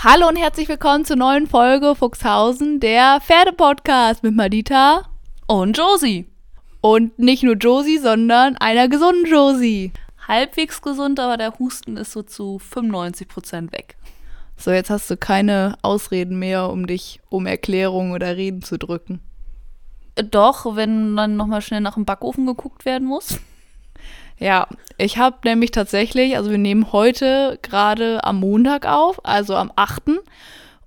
Hallo und herzlich willkommen zur neuen Folge Fuchshausen, der Pferdepodcast mit Madita und Josie. Und nicht nur Josie, sondern einer gesunden Josie. Halbwegs gesund, aber der Husten ist so zu 95 Prozent weg. So, jetzt hast du keine Ausreden mehr, um dich um Erklärungen oder Reden zu drücken. Doch, wenn dann nochmal schnell nach dem Backofen geguckt werden muss. Ja, ich habe nämlich tatsächlich, also wir nehmen heute gerade am Montag auf, also am 8.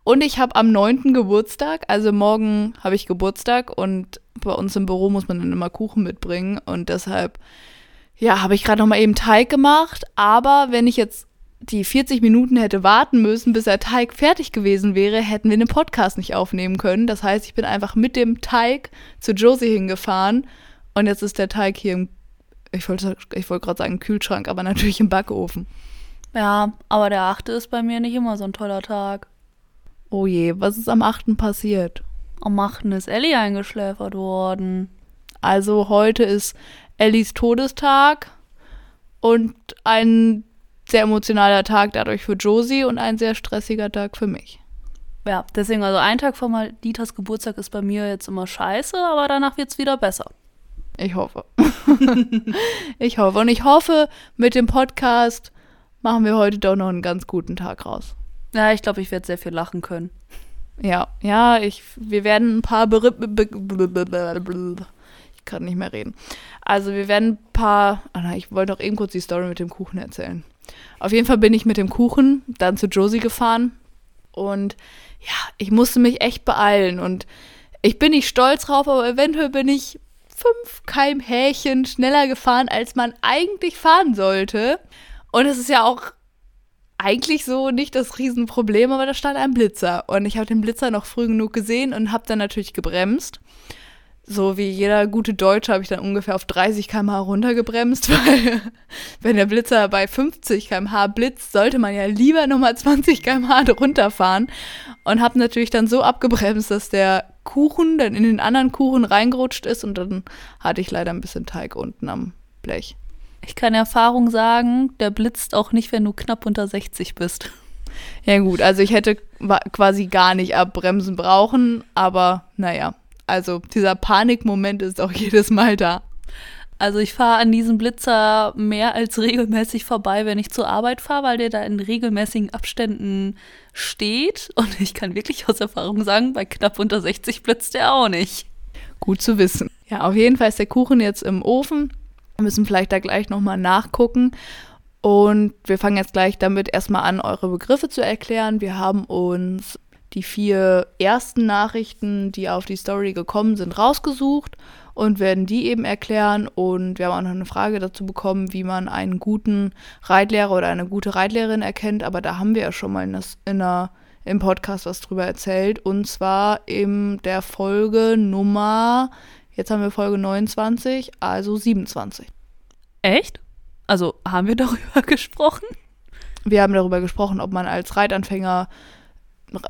Und ich habe am 9. Geburtstag, also morgen habe ich Geburtstag und bei uns im Büro muss man dann immer Kuchen mitbringen und deshalb, ja, habe ich gerade nochmal eben Teig gemacht. Aber wenn ich jetzt die 40 Minuten hätte warten müssen, bis der Teig fertig gewesen wäre, hätten wir den Podcast nicht aufnehmen können. Das heißt, ich bin einfach mit dem Teig zu Josie hingefahren und jetzt ist der Teig hier im ich wollte ich wollte gerade sagen Kühlschrank, aber natürlich im Backofen. Ja, aber der achte ist bei mir nicht immer so ein toller Tag. Oh je, was ist am 8. passiert? Am 8. ist Ellie eingeschläfert worden. Also heute ist Ellies Todestag und ein sehr emotionaler Tag dadurch für Josie und ein sehr stressiger Tag für mich. Ja, deswegen, also ein Tag vor Malitas Geburtstag ist bei mir jetzt immer scheiße, aber danach wird es wieder besser. Ich hoffe. ich hoffe. Und ich hoffe, mit dem Podcast machen wir heute doch noch einen ganz guten Tag raus. Ja, ich glaube, ich werde sehr viel lachen können. Ja, ja, ich, wir werden ein paar ich kann nicht mehr reden. Also wir werden ein paar, oh nein, ich wollte doch eben kurz die Story mit dem Kuchen erzählen. Auf jeden Fall bin ich mit dem Kuchen dann zu Josie gefahren und ja, ich musste mich echt beeilen und ich bin nicht stolz drauf, aber eventuell bin ich fünf kmh schneller gefahren, als man eigentlich fahren sollte. Und es ist ja auch eigentlich so nicht das Riesenproblem, aber da stand ein Blitzer. Und ich habe den Blitzer noch früh genug gesehen und habe dann natürlich gebremst. So wie jeder gute Deutsche habe ich dann ungefähr auf 30 km/h runtergebremst, weil wenn der Blitzer bei 50 km/h blitzt, sollte man ja lieber nochmal 20 km/h runterfahren. Und habe natürlich dann so abgebremst, dass der Kuchen dann in den anderen Kuchen reingerutscht ist und dann hatte ich leider ein bisschen Teig unten am Blech. Ich kann Erfahrung sagen, der blitzt auch nicht, wenn du knapp unter 60 bist. Ja gut, also ich hätte quasi gar nicht abbremsen brauchen, aber naja, also dieser Panikmoment ist auch jedes Mal da. Also ich fahre an diesem Blitzer mehr als regelmäßig vorbei, wenn ich zur Arbeit fahre, weil der da in regelmäßigen Abständen steht. Und ich kann wirklich aus Erfahrung sagen, bei knapp unter 60 blitzt der auch nicht. Gut zu wissen. Ja, auf jeden Fall ist der Kuchen jetzt im Ofen. Wir müssen vielleicht da gleich nochmal nachgucken. Und wir fangen jetzt gleich damit erstmal an, eure Begriffe zu erklären. Wir haben uns die vier ersten Nachrichten, die auf die Story gekommen sind, rausgesucht und werden die eben erklären. Und wir haben auch noch eine Frage dazu bekommen, wie man einen guten Reitlehrer oder eine gute Reitlehrerin erkennt. Aber da haben wir ja schon mal in, das, in einer, im Podcast was drüber erzählt. Und zwar in der Folge Nummer, jetzt haben wir Folge 29, also 27. Echt? Also haben wir darüber gesprochen? Wir haben darüber gesprochen, ob man als Reitanfänger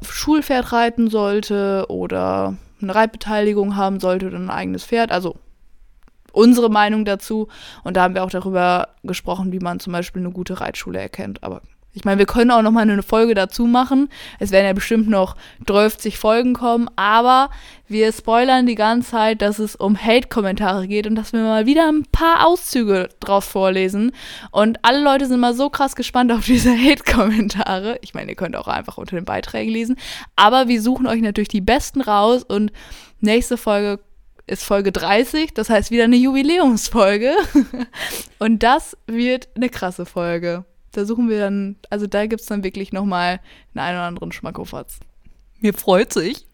Schulpferd reiten sollte oder eine Reitbeteiligung haben sollte oder ein eigenes Pferd. Also unsere Meinung dazu. Und da haben wir auch darüber gesprochen, wie man zum Beispiel eine gute Reitschule erkennt. Aber ich meine, wir können auch noch mal eine Folge dazu machen. Es werden ja bestimmt noch 30 Folgen kommen, aber wir spoilern die ganze Zeit, dass es um Hate-Kommentare geht und dass wir mal wieder ein paar Auszüge draus vorlesen. Und alle Leute sind mal so krass gespannt auf diese Hate-Kommentare. Ich meine, ihr könnt auch einfach unter den Beiträgen lesen. Aber wir suchen euch natürlich die besten raus und nächste Folge ist Folge 30, das heißt wieder eine Jubiläumsfolge. und das wird eine krasse Folge. Da suchen wir dann, also da gibt es dann wirklich nochmal einen, einen oder anderen Schmackofatz. Mir freut sich.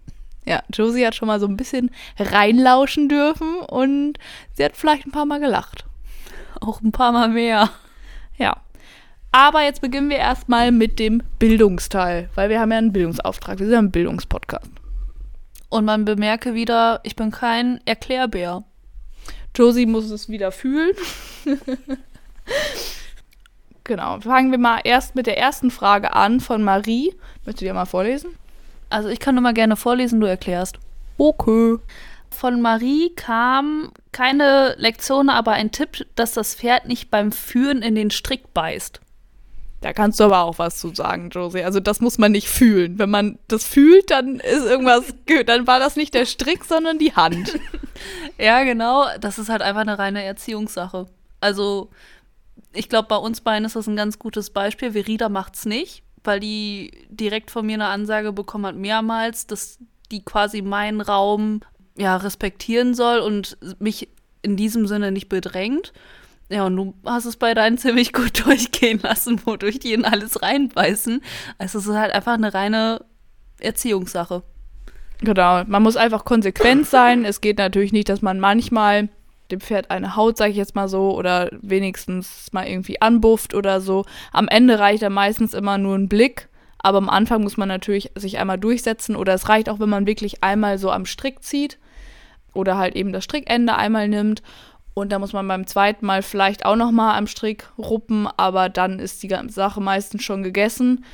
Ja, Josie hat schon mal so ein bisschen reinlauschen dürfen und sie hat vielleicht ein paar Mal gelacht. Auch ein paar Mal mehr. Ja. Aber jetzt beginnen wir erstmal mit dem Bildungsteil, weil wir haben ja einen Bildungsauftrag. Wir sind ja ein Bildungspodcast. Und man bemerke wieder, ich bin kein Erklärbär. Josie muss es wieder fühlen. Genau. Fangen wir mal erst mit der ersten Frage an von Marie. Möchtest du dir mal vorlesen? Also ich kann nur mal gerne vorlesen, du erklärst. Okay. Von Marie kam keine Lektion, aber ein Tipp, dass das Pferd nicht beim Führen in den Strick beißt. Da kannst du aber auch was zu sagen, Josie. Also das muss man nicht fühlen. Wenn man das fühlt, dann ist irgendwas, dann war das nicht der Strick, sondern die Hand. ja, genau. Das ist halt einfach eine reine Erziehungssache. Also ich glaube, bei uns beiden ist das ein ganz gutes Beispiel. Verida macht's nicht, weil die direkt von mir eine Ansage bekommen hat, mehrmals, dass die quasi meinen Raum ja respektieren soll und mich in diesem Sinne nicht bedrängt. Ja, und du hast es bei deinen ziemlich gut durchgehen lassen, wodurch die in alles reinbeißen. Also es ist halt einfach eine reine Erziehungssache. Genau, man muss einfach konsequent sein. Es geht natürlich nicht, dass man manchmal dem Pferd eine Haut, sage ich jetzt mal so, oder wenigstens mal irgendwie anbufft oder so. Am Ende reicht da meistens immer nur ein Blick, aber am Anfang muss man natürlich sich einmal durchsetzen oder es reicht auch, wenn man wirklich einmal so am Strick zieht oder halt eben das Strickende einmal nimmt und da muss man beim zweiten Mal vielleicht auch noch mal am Strick ruppen, aber dann ist die ganze Sache meistens schon gegessen.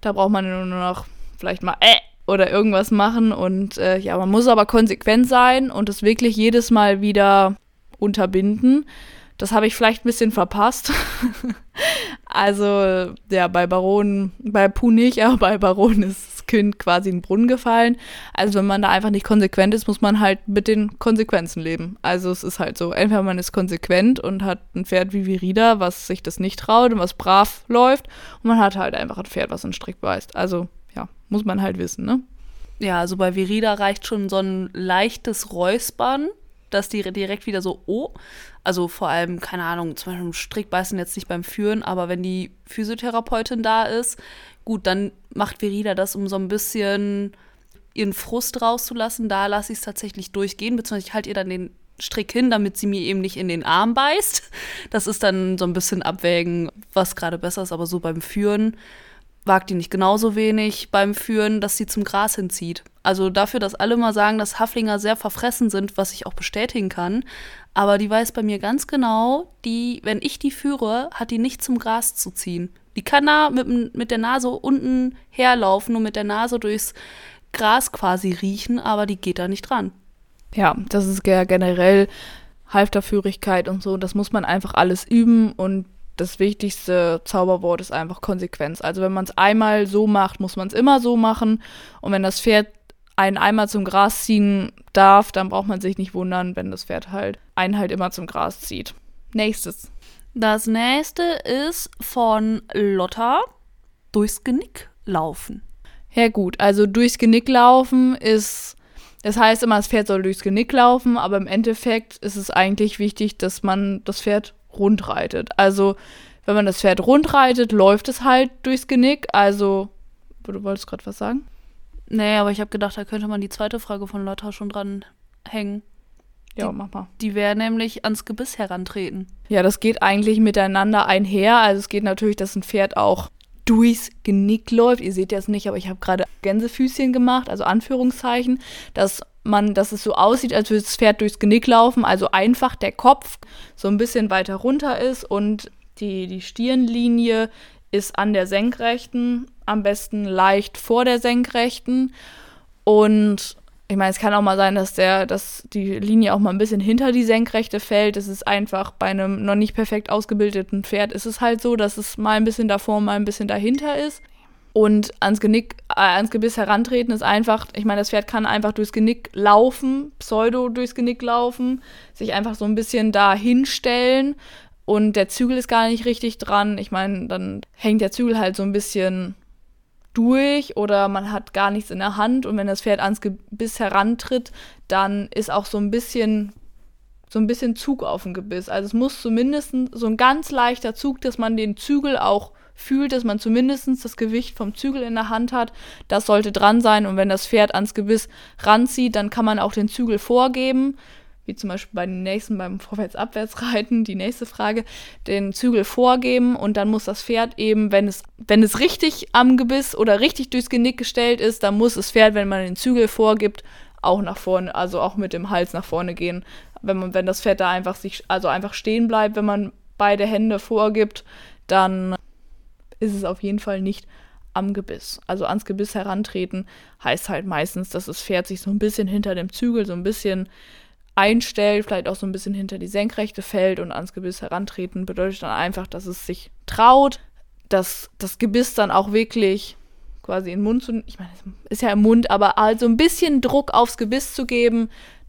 Da braucht man nur noch vielleicht mal äh oder irgendwas machen und äh, ja, man muss aber konsequent sein und es wirklich jedes Mal wieder unterbinden. Das habe ich vielleicht ein bisschen verpasst. also, ja, bei Baron, bei Puh nicht, aber bei Baron ist Kind quasi in den Brunnen gefallen. Also wenn man da einfach nicht konsequent ist, muss man halt mit den Konsequenzen leben. Also es ist halt so, entweder man ist konsequent und hat ein Pferd wie Virida, was sich das nicht traut und was brav läuft, und man hat halt einfach ein Pferd, was einen Strick beißt. Also ja, muss man halt wissen, ne? Ja, also bei Virida reicht schon so ein leichtes Räuspern, dass die direkt wieder so, oh, also vor allem, keine Ahnung, zum Beispiel Strickbeißen jetzt nicht beim Führen, aber wenn die Physiotherapeutin da ist, Gut, dann macht Verida das, um so ein bisschen ihren Frust rauszulassen. Da lasse ich es tatsächlich durchgehen, beziehungsweise ich halte ihr dann den Strick hin, damit sie mir eben nicht in den Arm beißt. Das ist dann so ein bisschen abwägen, was gerade besser ist. Aber so beim Führen wagt die nicht genauso wenig beim Führen, dass sie zum Gras hinzieht. Also dafür, dass alle mal sagen, dass Haflinger sehr verfressen sind, was ich auch bestätigen kann. Aber die weiß bei mir ganz genau, die, wenn ich die führe, hat die nicht zum Gras zu ziehen. Die kann da mit, mit der Nase unten herlaufen und mit der Nase durchs Gras quasi riechen, aber die geht da nicht dran. Ja, das ist ja generell Halfterführigkeit und so. Das muss man einfach alles üben und das wichtigste Zauberwort ist einfach Konsequenz. Also wenn man es einmal so macht, muss man es immer so machen. Und wenn das Pferd einen einmal zum Gras ziehen darf, dann braucht man sich nicht wundern, wenn das Pferd halt einen halt immer zum Gras zieht. Nächstes. Das nächste ist von Lotta durchs Genick laufen. Ja gut, also durchs Genick laufen ist, das heißt immer, das Pferd soll durchs Genick laufen, aber im Endeffekt ist es eigentlich wichtig, dass man das Pferd rund reitet. Also wenn man das Pferd rund reitet, läuft es halt durchs Genick. Also, du wolltest gerade was sagen? Nee, aber ich habe gedacht, da könnte man die zweite Frage von Lotta schon dran hängen. Ja, die, mach mal. Die wäre nämlich ans Gebiss herantreten. Ja, das geht eigentlich miteinander einher. Also es geht natürlich, dass ein Pferd auch durchs Genick läuft. Ihr seht das nicht, aber ich habe gerade Gänsefüßchen gemacht, also Anführungszeichen, dass man, dass es so aussieht, als würde das Pferd durchs Genick laufen, also einfach der Kopf so ein bisschen weiter runter ist und die, die Stirnlinie ist an der Senkrechten, am besten leicht vor der Senkrechten und ich meine, es kann auch mal sein, dass der, dass die Linie auch mal ein bisschen hinter die Senkrechte fällt. Es ist einfach bei einem noch nicht perfekt ausgebildeten Pferd ist es halt so, dass es mal ein bisschen davor, mal ein bisschen dahinter ist. Und ans Genick, äh, ans Gebiss herantreten ist einfach, ich meine, das Pferd kann einfach durchs Genick laufen, pseudo durchs Genick laufen, sich einfach so ein bisschen da hinstellen und der Zügel ist gar nicht richtig dran. Ich meine, dann hängt der Zügel halt so ein bisschen durch oder man hat gar nichts in der Hand und wenn das Pferd ans Gebiss herantritt, dann ist auch so ein bisschen so ein bisschen Zug auf dem Gebiss. Also es muss zumindest so ein ganz leichter Zug, dass man den Zügel auch fühlt, dass man zumindest das Gewicht vom Zügel in der Hand hat. Das sollte dran sein und wenn das Pferd ans Gebiss ranzieht, dann kann man auch den Zügel vorgeben wie zum Beispiel bei den nächsten beim Vorwärts-Abwärts-Reiten, die nächste Frage, den Zügel vorgeben und dann muss das Pferd eben, wenn es, wenn es richtig am Gebiss oder richtig durchs Genick gestellt ist, dann muss das Pferd, wenn man den Zügel vorgibt, auch nach vorne, also auch mit dem Hals nach vorne gehen. Wenn man, wenn das Pferd da einfach sich, also einfach stehen bleibt, wenn man beide Hände vorgibt, dann ist es auf jeden Fall nicht am Gebiss. Also ans Gebiss herantreten heißt halt meistens, dass das Pferd sich so ein bisschen hinter dem Zügel so ein bisschen einstellt, vielleicht auch so ein bisschen hinter die Senkrechte fällt und ans Gebiss herantreten, bedeutet dann einfach, dass es sich traut, das, das Gebiss dann auch wirklich quasi in den Mund zu, ich meine, ist ja im Mund, aber halt so ein bisschen Druck aufs Gebiss zu geben,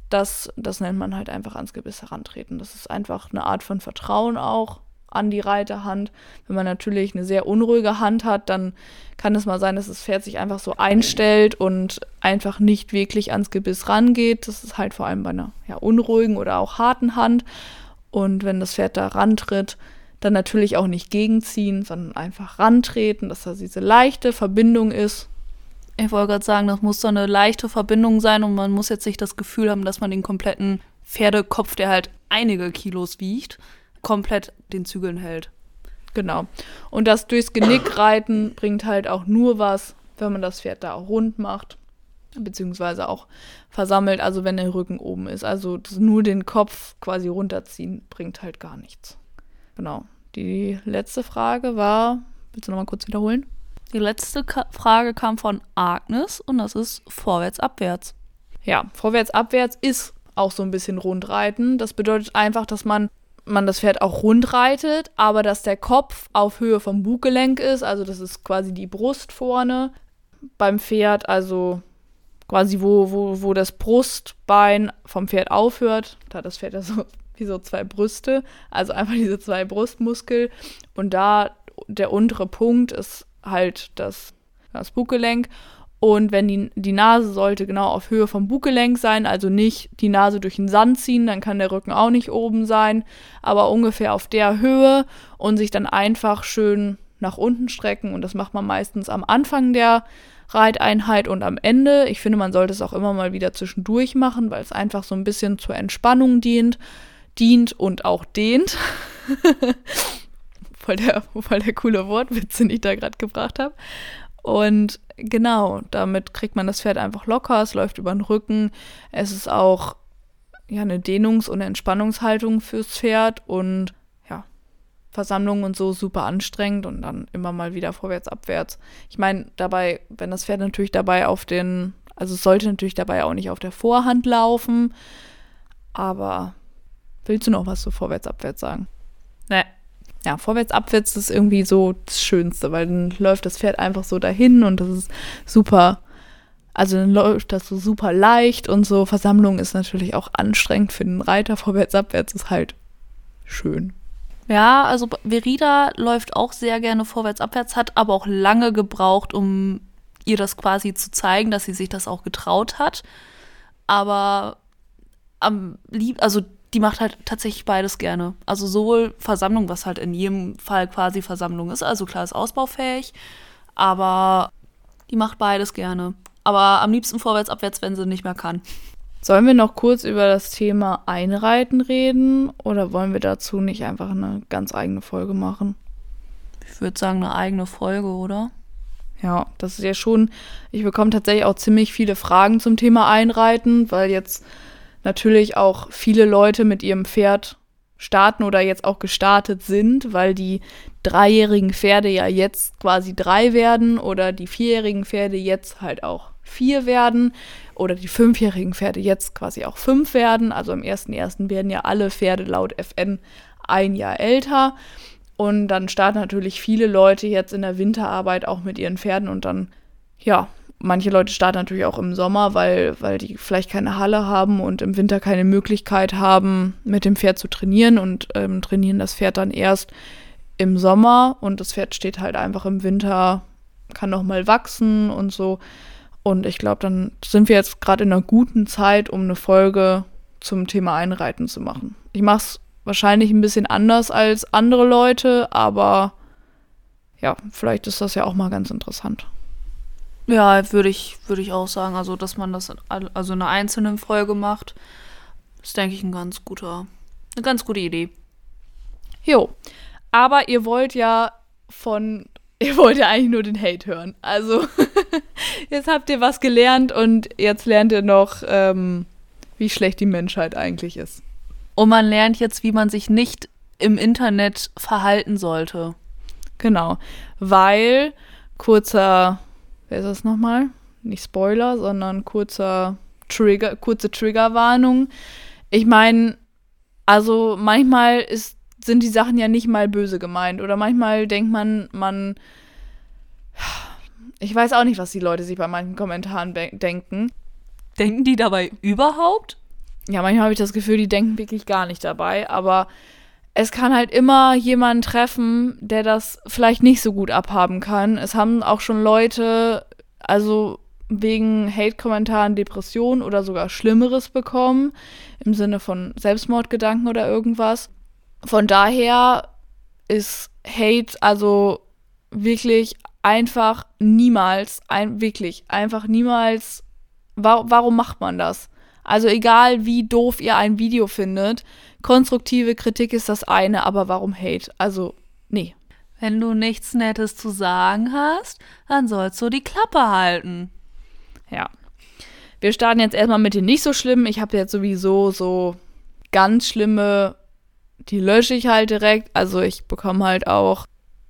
das, das nennt man halt einfach ans Gebiss herantreten. Das ist einfach eine Art von Vertrauen auch an die Reiterhand. Wenn man natürlich eine sehr unruhige Hand hat, dann kann es mal sein, dass das Pferd sich einfach so einstellt und einfach nicht wirklich ans Gebiss rangeht. Das ist halt vor allem bei einer ja, unruhigen oder auch harten Hand. Und wenn das Pferd da rantritt, dann natürlich auch nicht gegenziehen, sondern einfach rantreten, dass da diese leichte Verbindung ist. Ich wollte gerade sagen, das muss so eine leichte Verbindung sein und man muss jetzt nicht das Gefühl haben, dass man den kompletten Pferdekopf, der halt einige Kilos wiegt, komplett den Zügeln hält. Genau. Und das durchs Genick reiten bringt halt auch nur was, wenn man das Pferd da auch rund macht, beziehungsweise auch versammelt, also wenn der Rücken oben ist. Also nur den Kopf quasi runterziehen bringt halt gar nichts. Genau. Die letzte Frage war, willst du nochmal kurz wiederholen? Die letzte Ka Frage kam von Agnes und das ist vorwärts, abwärts. Ja, vorwärts, abwärts ist auch so ein bisschen Rundreiten. Das bedeutet einfach, dass man man das Pferd auch rund reitet, aber dass der Kopf auf Höhe vom Buggelenk ist, also das ist quasi die Brust vorne beim Pferd, also quasi wo, wo, wo das Brustbein vom Pferd aufhört, da hat das Pferd ja so wie so zwei Brüste, also einfach diese zwei Brustmuskel und da der untere Punkt ist halt das, das Buggelenk und wenn die, die Nase sollte genau auf Höhe vom Buggelenk sein, also nicht die Nase durch den Sand ziehen, dann kann der Rücken auch nicht oben sein, aber ungefähr auf der Höhe und sich dann einfach schön nach unten strecken. Und das macht man meistens am Anfang der Reiteinheit und am Ende. Ich finde, man sollte es auch immer mal wieder zwischendurch machen, weil es einfach so ein bisschen zur Entspannung dient, dient und auch dehnt. voll, der, voll der coole Wortwitz, den ich da gerade gebracht habe. Und genau, damit kriegt man das Pferd einfach locker, es läuft über den Rücken. Es ist auch ja, eine Dehnungs- und Entspannungshaltung fürs Pferd und ja, Versammlungen und so super anstrengend und dann immer mal wieder vorwärts, abwärts. Ich meine, dabei, wenn das Pferd natürlich dabei auf den, also es sollte natürlich dabei auch nicht auf der Vorhand laufen, aber willst du noch was zu vorwärts, abwärts sagen? Nee, ja, vorwärts, abwärts ist irgendwie so das Schönste, weil dann läuft das Pferd einfach so dahin und das ist super. Also dann läuft das so super leicht und so. Versammlung ist natürlich auch anstrengend für den Reiter. Vorwärts, abwärts ist halt schön. Ja, also Verida läuft auch sehr gerne vorwärts, abwärts, hat aber auch lange gebraucht, um ihr das quasi zu zeigen, dass sie sich das auch getraut hat. Aber am lieb, also die macht halt tatsächlich beides gerne. Also sowohl Versammlung, was halt in jedem Fall quasi Versammlung ist, also klar ist ausbaufähig, aber die macht beides gerne. Aber am liebsten vorwärts, abwärts, wenn sie nicht mehr kann. Sollen wir noch kurz über das Thema Einreiten reden oder wollen wir dazu nicht einfach eine ganz eigene Folge machen? Ich würde sagen, eine eigene Folge, oder? Ja, das ist ja schon. Ich bekomme tatsächlich auch ziemlich viele Fragen zum Thema Einreiten, weil jetzt natürlich auch viele Leute mit ihrem Pferd starten oder jetzt auch gestartet sind, weil die dreijährigen Pferde ja jetzt quasi drei werden oder die vierjährigen Pferde jetzt halt auch vier werden oder die fünfjährigen Pferde jetzt quasi auch fünf werden. Also am 1.1. werden ja alle Pferde laut FN ein Jahr älter. Und dann starten natürlich viele Leute jetzt in der Winterarbeit auch mit ihren Pferden und dann, ja, manche Leute starten natürlich auch im Sommer, weil, weil die vielleicht keine Halle haben und im Winter keine Möglichkeit haben, mit dem Pferd zu trainieren und ähm, trainieren das Pferd dann erst im Sommer und das Pferd steht halt einfach im Winter, kann noch mal wachsen und so. Und ich glaube, dann sind wir jetzt gerade in einer guten Zeit, um eine Folge zum Thema Einreiten zu machen. Ich mache es wahrscheinlich ein bisschen anders als andere Leute, aber ja, vielleicht ist das ja auch mal ganz interessant. Ja, würde ich, würde ich auch sagen. Also, dass man das also in einer einzelnen Folge macht, ist, denke ich, ein ganz guter, eine ganz gute Idee. Jo. Aber ihr wollt ja von, ihr wollt ja eigentlich nur den Hate hören. Also, jetzt habt ihr was gelernt und jetzt lernt ihr noch, ähm, wie schlecht die Menschheit eigentlich ist. Und man lernt jetzt, wie man sich nicht im Internet verhalten sollte. Genau. Weil, kurzer wer ist das nochmal? Nicht Spoiler, sondern kurzer Trigger, kurze Triggerwarnung. Ich meine, also manchmal ist sind die Sachen ja nicht mal böse gemeint. Oder manchmal denkt man, man. Ich weiß auch nicht, was die Leute sich bei manchen Kommentaren denken. Denken die dabei überhaupt? Ja, manchmal habe ich das Gefühl, die denken wirklich gar nicht dabei. Aber es kann halt immer jemanden treffen, der das vielleicht nicht so gut abhaben kann. Es haben auch schon Leute, also wegen Hate-Kommentaren Depressionen oder sogar Schlimmeres bekommen, im Sinne von Selbstmordgedanken oder irgendwas. Von daher ist Hate also wirklich einfach niemals, ein, wirklich einfach niemals, wa warum macht man das? Also egal wie doof ihr ein Video findet, konstruktive Kritik ist das eine, aber warum Hate? Also nee. Wenn du nichts Nettes zu sagen hast, dann sollst du die Klappe halten. Ja. Wir starten jetzt erstmal mit den nicht so schlimmen. Ich habe jetzt sowieso so ganz schlimme, die lösche ich halt direkt. Also ich bekomme halt auch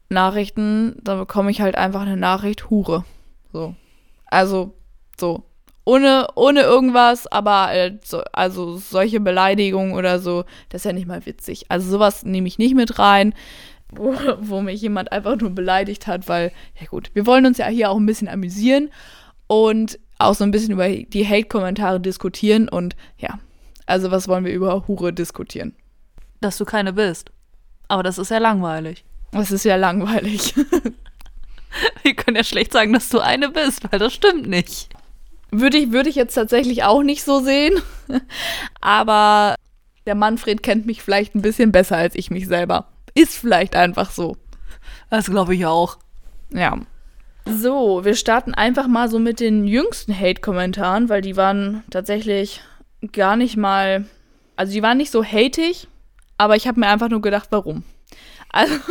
Nachrichten, da bekomme ich halt einfach eine Nachricht, Hure. So. Also, so. Ohne, ohne irgendwas, aber also, also solche Beleidigungen oder so, das ist ja nicht mal witzig. Also sowas nehme ich nicht mit rein, wo, wo mich jemand einfach nur beleidigt hat, weil, ja gut, wir wollen uns ja hier auch ein bisschen amüsieren und auch so ein bisschen über die Hate-Kommentare diskutieren und ja, also was wollen wir über Hure diskutieren? Dass du keine bist. Aber das ist ja langweilig. Das ist ja langweilig. wir können ja schlecht sagen, dass du eine bist, weil das stimmt nicht. Würde ich, würde ich jetzt tatsächlich auch nicht so sehen. Aber der Manfred kennt mich vielleicht ein bisschen besser als ich mich selber. Ist vielleicht einfach so. Das glaube ich auch. Ja. So, wir starten einfach mal so mit den jüngsten Hate-Kommentaren, weil die waren tatsächlich gar nicht mal. Also, die waren nicht so hatig, aber ich habe mir einfach nur gedacht, warum. Also. ich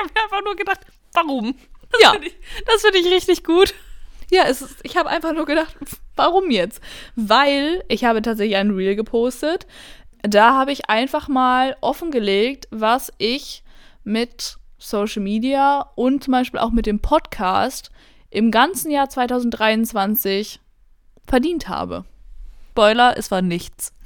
habe mir einfach nur gedacht, warum? Das ja. Find ich, das finde ich richtig gut. Ja, es ist, ich habe einfach nur gedacht, warum jetzt? Weil ich habe tatsächlich ein Reel gepostet. Da habe ich einfach mal offengelegt, was ich mit Social Media und zum Beispiel auch mit dem Podcast im ganzen Jahr 2023 verdient habe. Spoiler, es war nichts.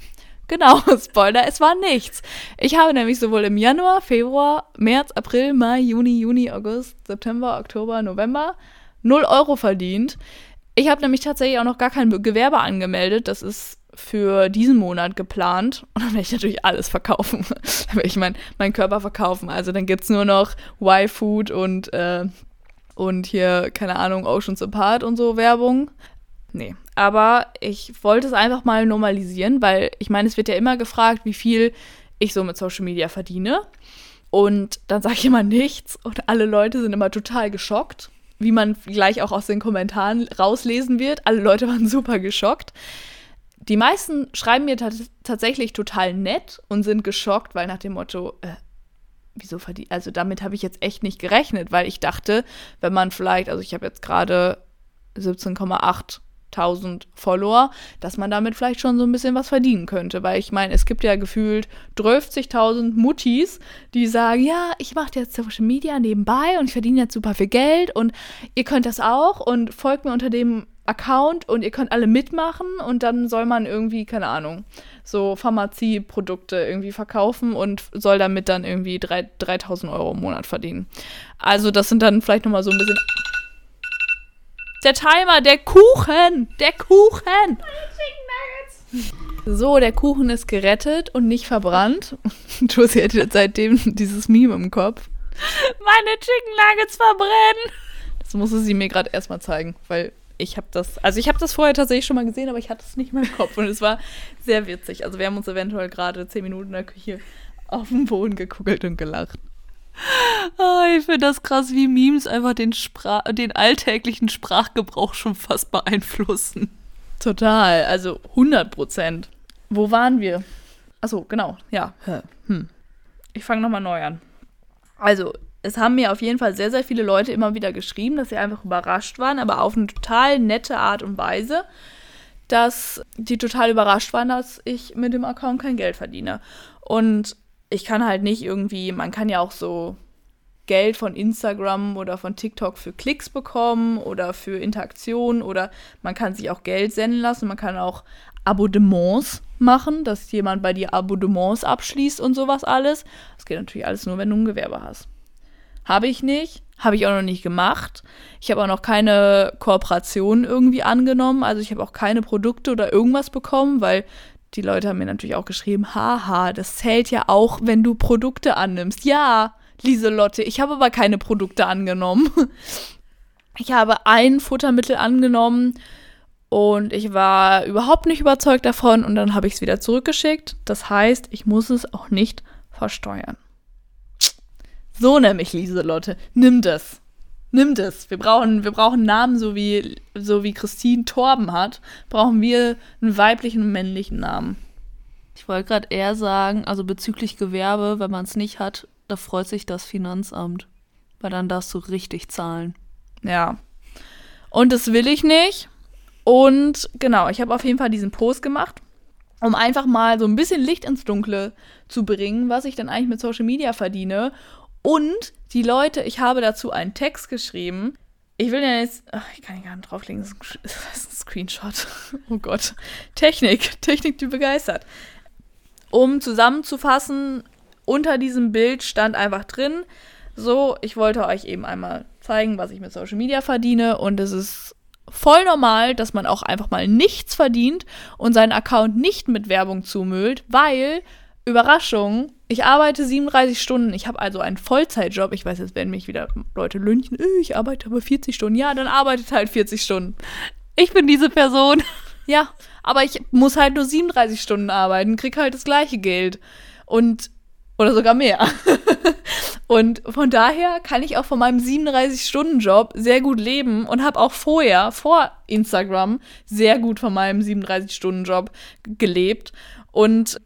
Genau, Spoiler, es war nichts. Ich habe nämlich sowohl im Januar, Februar, März, April, Mai, Juni, Juni, August, September, Oktober, November 0 Euro verdient. Ich habe nämlich tatsächlich auch noch gar kein Gewerbe angemeldet. Das ist für diesen Monat geplant. Und dann werde ich natürlich alles verkaufen. dann werde ich mein, meinen Körper verkaufen. Also dann gibt es nur noch Y-Food und, äh, und hier, keine Ahnung, Oceans Apart und so Werbung. Nee, aber ich wollte es einfach mal normalisieren, weil ich meine, es wird ja immer gefragt, wie viel ich so mit Social Media verdiene. Und dann sage ich immer nichts und alle Leute sind immer total geschockt, wie man gleich auch aus den Kommentaren rauslesen wird. Alle Leute waren super geschockt. Die meisten schreiben mir tatsächlich total nett und sind geschockt, weil nach dem Motto, äh, wieso verdient, also damit habe ich jetzt echt nicht gerechnet, weil ich dachte, wenn man vielleicht, also ich habe jetzt gerade 17,8 1000 Follower, dass man damit vielleicht schon so ein bisschen was verdienen könnte. Weil ich meine, es gibt ja gefühlt 12.000 Muttis, die sagen, ja, ich mache jetzt Social Media nebenbei und ich verdiene jetzt super viel Geld und ihr könnt das auch und folgt mir unter dem Account und ihr könnt alle mitmachen und dann soll man irgendwie, keine Ahnung, so Pharmazieprodukte irgendwie verkaufen und soll damit dann irgendwie 3, 3000 Euro im Monat verdienen. Also das sind dann vielleicht nochmal so ein bisschen... Der Timer, der Kuchen, der Kuchen. So, der Kuchen ist gerettet und nicht verbrannt. Josie hat seitdem dieses Meme im Kopf. Meine Chicken Nuggets verbrennen. Das musste sie mir gerade erstmal zeigen, weil ich habe das, also ich habe das vorher tatsächlich schon mal gesehen, aber ich hatte es nicht mehr im Kopf und es war sehr witzig. Also wir haben uns eventuell gerade zehn Minuten in der Küche auf den Boden gekugelt und gelacht. Oh, ich finde das krass, wie Memes einfach den, Sprach den alltäglichen Sprachgebrauch schon fast beeinflussen. Total, also 100 Prozent. Wo waren wir? Achso, genau, ja. Hm. Ich fange nochmal neu an. Also, es haben mir auf jeden Fall sehr, sehr viele Leute immer wieder geschrieben, dass sie einfach überrascht waren, aber auf eine total nette Art und Weise, dass die total überrascht waren, dass ich mit dem Account kein Geld verdiene. Und ich kann halt nicht irgendwie, man kann ja auch so Geld von Instagram oder von TikTok für Klicks bekommen oder für Interaktion oder man kann sich auch Geld senden lassen. Man kann auch Abonnements machen, dass jemand bei dir Abonnements abschließt und sowas alles. Das geht natürlich alles nur, wenn du ein Gewerbe hast. Habe ich nicht, habe ich auch noch nicht gemacht. Ich habe auch noch keine Kooperation irgendwie angenommen. Also ich habe auch keine Produkte oder irgendwas bekommen, weil die Leute haben mir natürlich auch geschrieben, haha, das zählt ja auch, wenn du Produkte annimmst. Ja, Lieselotte, ich habe aber keine Produkte angenommen. Ich habe ein Futtermittel angenommen und ich war überhaupt nicht überzeugt davon und dann habe ich es wieder zurückgeschickt. Das heißt, ich muss es auch nicht versteuern. So nämlich, Lieselotte, nimm das. Nimm das. Wir brauchen, wir brauchen Namen, so wie, so wie Christine Torben hat, brauchen wir einen weiblichen und männlichen Namen. Ich wollte gerade eher sagen, also bezüglich Gewerbe, wenn man es nicht hat, da freut sich das Finanzamt. Weil dann darfst du richtig zahlen. Ja. Und das will ich nicht. Und genau, ich habe auf jeden Fall diesen Post gemacht, um einfach mal so ein bisschen Licht ins Dunkle zu bringen, was ich dann eigentlich mit Social Media verdiene und die Leute, ich habe dazu einen Text geschrieben. Ich will ja jetzt, ach, ich kann ihn gar nicht drauflegen, das ist ein Screenshot. Oh Gott. Technik, Technik, die begeistert. Um zusammenzufassen, unter diesem Bild stand einfach drin, so, ich wollte euch eben einmal zeigen, was ich mit Social Media verdiene und es ist voll normal, dass man auch einfach mal nichts verdient und seinen Account nicht mit Werbung zumüllt, weil Überraschung, ich arbeite 37 Stunden. Ich habe also einen Vollzeitjob. Ich weiß, jetzt werden mich wieder Leute lünchen. Ich arbeite aber 40 Stunden. Ja, dann arbeitet halt 40 Stunden. Ich bin diese Person. Ja, aber ich muss halt nur 37 Stunden arbeiten, krieg halt das gleiche Geld. Und, oder sogar mehr. und von daher kann ich auch von meinem 37-Stunden-Job sehr gut leben und habe auch vorher, vor Instagram, sehr gut von meinem 37-Stunden-Job gelebt. Und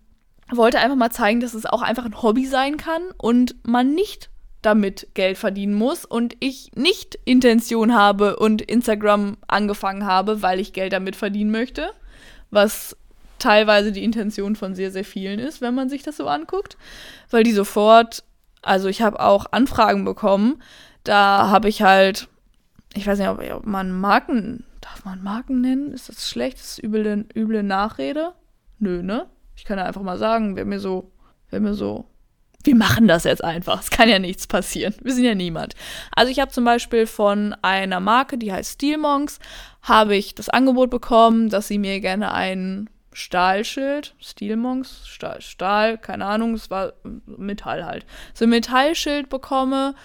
wollte einfach mal zeigen, dass es auch einfach ein Hobby sein kann und man nicht damit Geld verdienen muss und ich nicht Intention habe und Instagram angefangen habe, weil ich Geld damit verdienen möchte, was teilweise die Intention von sehr, sehr vielen ist, wenn man sich das so anguckt, weil die sofort, also ich habe auch Anfragen bekommen, da habe ich halt, ich weiß nicht, ob man Marken, darf man Marken nennen? Ist das schlecht? Ist das üble, üble Nachrede? Nö, ne? Ich kann ja einfach mal sagen, wer mir so, wer mir so, wir machen das jetzt einfach. Es kann ja nichts passieren. Wir sind ja niemand. Also ich habe zum Beispiel von einer Marke, die heißt Steelmonks, habe ich das Angebot bekommen, dass sie mir gerne ein Stahlschild, Steelmonks, Stahl, Stahl, keine Ahnung, es war Metall halt, so ein Metallschild bekomme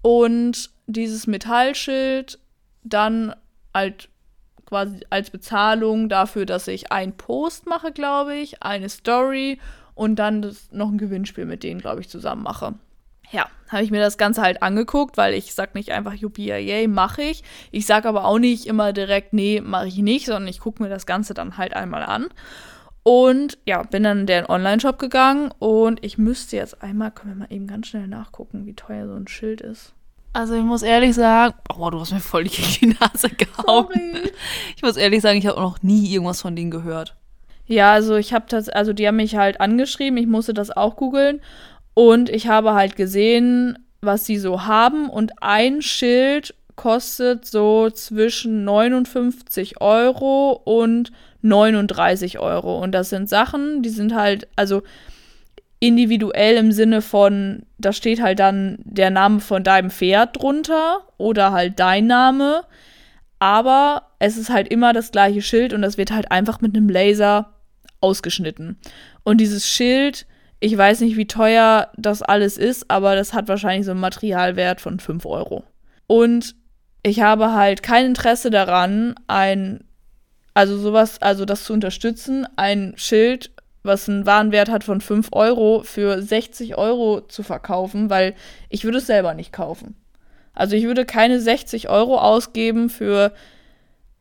und dieses Metallschild dann halt quasi als Bezahlung dafür, dass ich einen Post mache, glaube ich, eine Story und dann das, noch ein Gewinnspiel mit denen, glaube ich, zusammen mache. Ja, habe ich mir das Ganze halt angeguckt, weil ich sage nicht einfach, yuppie, yay, mache ich. Ich sage aber auch nicht immer direkt, nee, mache ich nicht, sondern ich gucke mir das Ganze dann halt einmal an. Und ja, bin dann in den Online-Shop gegangen und ich müsste jetzt einmal, können wir mal eben ganz schnell nachgucken, wie teuer so ein Schild ist. Also ich muss ehrlich sagen, oh, du hast mir voll gegen die Nase gehauen. Sorry. Ich muss ehrlich sagen, ich habe noch nie irgendwas von denen gehört. Ja, also ich habe das, also die haben mich halt angeschrieben, ich musste das auch googeln und ich habe halt gesehen, was sie so haben und ein Schild kostet so zwischen 59 Euro und 39 Euro und das sind Sachen, die sind halt, also individuell im Sinne von, da steht halt dann der Name von deinem Pferd drunter oder halt dein Name. Aber es ist halt immer das gleiche Schild und das wird halt einfach mit einem Laser ausgeschnitten. Und dieses Schild, ich weiß nicht, wie teuer das alles ist, aber das hat wahrscheinlich so einen Materialwert von 5 Euro. Und ich habe halt kein Interesse daran, ein, also sowas, also das zu unterstützen, ein Schild was einen Warenwert hat von 5 Euro, für 60 Euro zu verkaufen, weil ich würde es selber nicht kaufen. Also ich würde keine 60 Euro ausgeben für,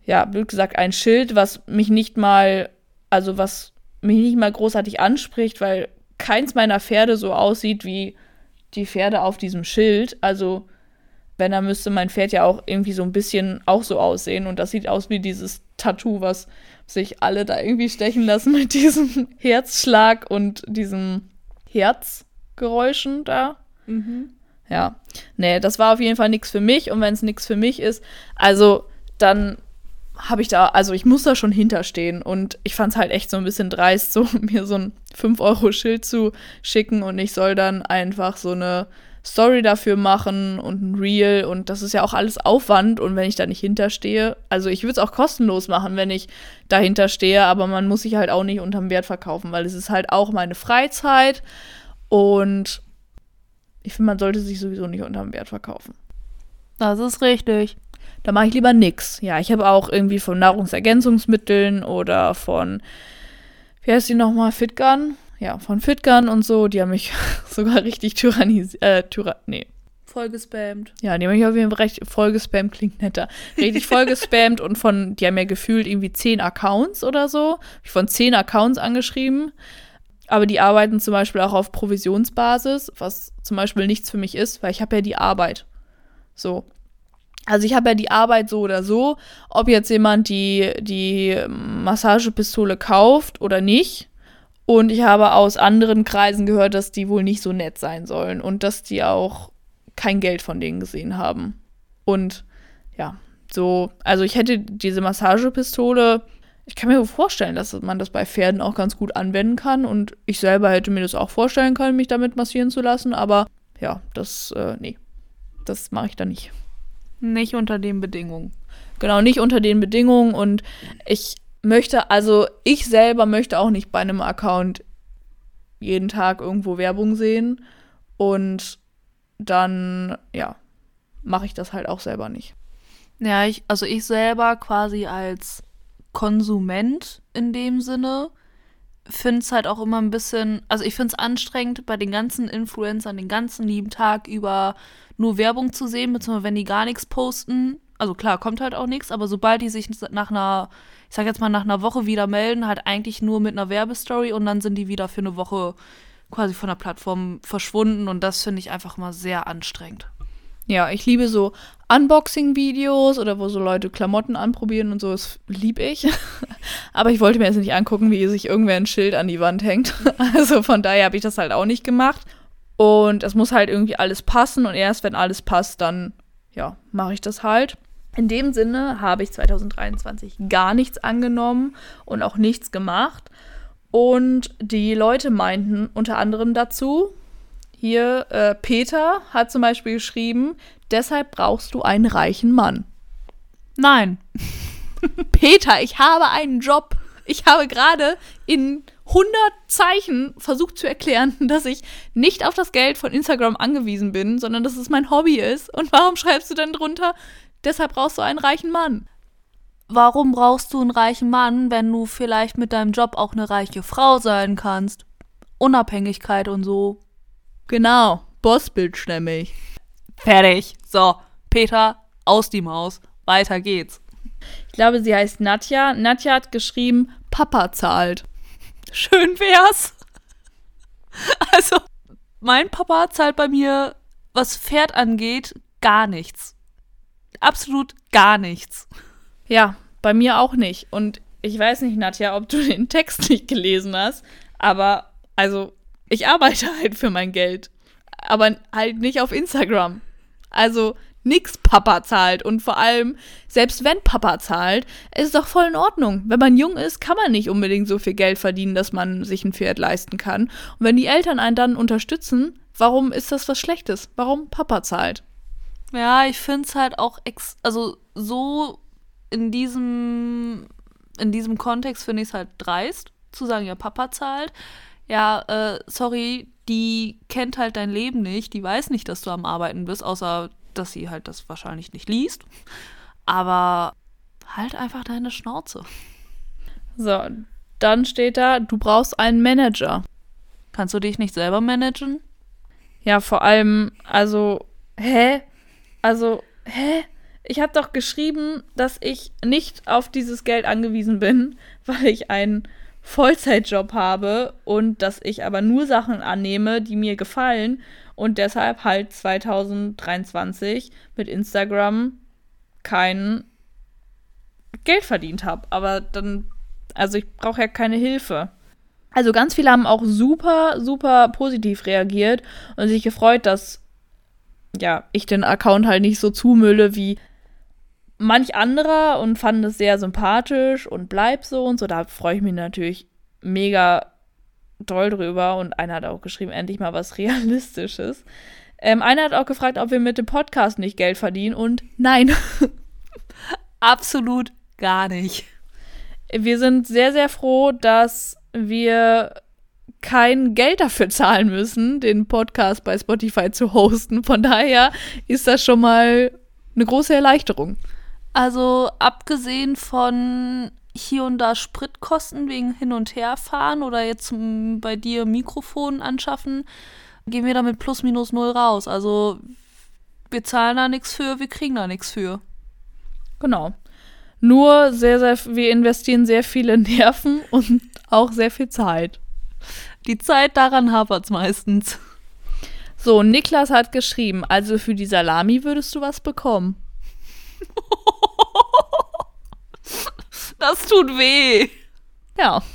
ja, blöd gesagt, ein Schild, was mich nicht mal, also was mich nicht mal großartig anspricht, weil keins meiner Pferde so aussieht wie die Pferde auf diesem Schild. Also wenn, dann müsste mein Pferd ja auch irgendwie so ein bisschen auch so aussehen. Und das sieht aus wie dieses Tattoo, was sich alle da irgendwie stechen lassen mit diesem Herzschlag und diesen Herzgeräuschen da. Mhm. Ja. Nee, das war auf jeden Fall nichts für mich. Und wenn es nichts für mich ist, also dann habe ich da, also ich muss da schon hinterstehen. Und ich fand es halt echt so ein bisschen dreist, so mir so ein 5-Euro-Schild zu schicken und ich soll dann einfach so eine Story dafür machen und ein Reel und das ist ja auch alles Aufwand und wenn ich da nicht hinterstehe, also ich würde es auch kostenlos machen, wenn ich dahinter stehe, aber man muss sich halt auch nicht unterm Wert verkaufen, weil es ist halt auch meine Freizeit und ich finde, man sollte sich sowieso nicht unterm Wert verkaufen. Das ist richtig. Da mache ich lieber nix. Ja, ich habe auch irgendwie von Nahrungsergänzungsmitteln oder von, wie heißt die nochmal, Fitgun? Ja, von Fitgun und so. Die haben mich sogar richtig tyrannisiert. Äh, tyra nee. Voll gespammt. Ja, die haben mich auf jeden Fall recht voll gespammt, klingt netter. Richtig voll gespammt und von, die haben ja gefühlt irgendwie zehn Accounts oder so. Ich von zehn Accounts angeschrieben. Aber die arbeiten zum Beispiel auch auf Provisionsbasis, was zum Beispiel nichts für mich ist, weil ich habe ja die Arbeit. So. Also ich habe ja die Arbeit so oder so, ob jetzt jemand die, die Massagepistole kauft oder nicht. Und ich habe aus anderen Kreisen gehört, dass die wohl nicht so nett sein sollen und dass die auch kein Geld von denen gesehen haben. Und ja, so, also ich hätte diese Massagepistole, ich kann mir vorstellen, dass man das bei Pferden auch ganz gut anwenden kann. Und ich selber hätte mir das auch vorstellen können, mich damit massieren zu lassen. Aber ja, das, äh, nee, das mache ich da nicht. Nicht unter den Bedingungen. Genau, nicht unter den Bedingungen. Und ich möchte, also ich selber möchte auch nicht bei einem Account jeden Tag irgendwo Werbung sehen. Und dann, ja, mache ich das halt auch selber nicht. Ja, ich, also ich selber quasi als Konsument in dem Sinne finde es halt auch immer ein bisschen, also ich finde es anstrengend, bei den ganzen Influencern den ganzen lieben Tag über nur Werbung zu sehen, beziehungsweise wenn die gar nichts posten. Also klar, kommt halt auch nichts, aber sobald die sich nach einer, ich sag jetzt mal nach einer Woche wieder melden, halt eigentlich nur mit einer Werbestory und dann sind die wieder für eine Woche quasi von der Plattform verschwunden und das finde ich einfach mal sehr anstrengend. Ja, ich liebe so Unboxing-Videos oder wo so Leute Klamotten anprobieren und so, das liebe ich. Aber ich wollte mir jetzt nicht angucken, wie sich irgendwer ein Schild an die Wand hängt. Also von daher habe ich das halt auch nicht gemacht. Und es muss halt irgendwie alles passen und erst wenn alles passt, dann, ja, mache ich das halt. In dem Sinne habe ich 2023 gar nichts angenommen und auch nichts gemacht. Und die Leute meinten unter anderem dazu, hier, äh, Peter hat zum Beispiel geschrieben, deshalb brauchst du einen reichen Mann. Nein. Peter, ich habe einen Job. Ich habe gerade in 100 Zeichen versucht zu erklären, dass ich nicht auf das Geld von Instagram angewiesen bin, sondern dass es mein Hobby ist. Und warum schreibst du dann drunter, deshalb brauchst du einen reichen Mann? Warum brauchst du einen reichen Mann, wenn du vielleicht mit deinem Job auch eine reiche Frau sein kannst? Unabhängigkeit und so. Genau, Bossbild nämlich. Fertig. So, Peter, aus die Maus. Weiter geht's. Ich glaube, sie heißt Nadja. Nadja hat geschrieben, Papa zahlt. Schön wär's. Also, mein Papa zahlt bei mir, was Pferd angeht, gar nichts. Absolut gar nichts. Ja, bei mir auch nicht. Und ich weiß nicht, Nadja, ob du den Text nicht gelesen hast, aber also, ich arbeite halt für mein Geld. Aber halt nicht auf Instagram. Also, nix Papa zahlt. Und vor allem, selbst wenn Papa zahlt, ist es doch voll in Ordnung. Wenn man jung ist, kann man nicht unbedingt so viel Geld verdienen, dass man sich ein Pferd leisten kann. Und wenn die Eltern einen dann unterstützen, warum ist das was Schlechtes? Warum Papa zahlt? Ja, ich finde es halt auch, ex also so in diesem, in diesem Kontext finde ich es halt dreist, zu sagen, ja, Papa zahlt. Ja, äh, sorry, die kennt halt dein Leben nicht, die weiß nicht, dass du am Arbeiten bist, außer dass sie halt das wahrscheinlich nicht liest. Aber halt einfach deine Schnauze. So, dann steht da, du brauchst einen Manager. Kannst du dich nicht selber managen? Ja, vor allem, also, hä? Also, hä? Ich habe doch geschrieben, dass ich nicht auf dieses Geld angewiesen bin, weil ich einen Vollzeitjob habe und dass ich aber nur Sachen annehme, die mir gefallen und deshalb halt 2023 mit Instagram kein Geld verdient habe. Aber dann, also ich brauche ja keine Hilfe. Also ganz viele haben auch super, super positiv reagiert und sich gefreut, dass ja, ich den Account halt nicht so zumülle wie manch anderer und fand es sehr sympathisch und bleib so und so. Da freue ich mich natürlich mega doll drüber. Und einer hat auch geschrieben, endlich mal was Realistisches. Ähm, einer hat auch gefragt, ob wir mit dem Podcast nicht Geld verdienen und nein. Absolut gar nicht. Wir sind sehr, sehr froh, dass wir kein Geld dafür zahlen müssen, den Podcast bei Spotify zu hosten. Von daher ist das schon mal eine große Erleichterung. Also abgesehen von hier und da Spritkosten wegen Hin- und Herfahren oder jetzt bei dir Mikrofon anschaffen, gehen wir damit plus minus null raus. Also wir zahlen da nichts für, wir kriegen da nichts für. Genau. Nur sehr, sehr, wir investieren sehr viele Nerven und auch sehr viel Zeit. Die Zeit daran hapert es meistens. So, Niklas hat geschrieben, also für die Salami würdest du was bekommen. Das tut weh. Ja.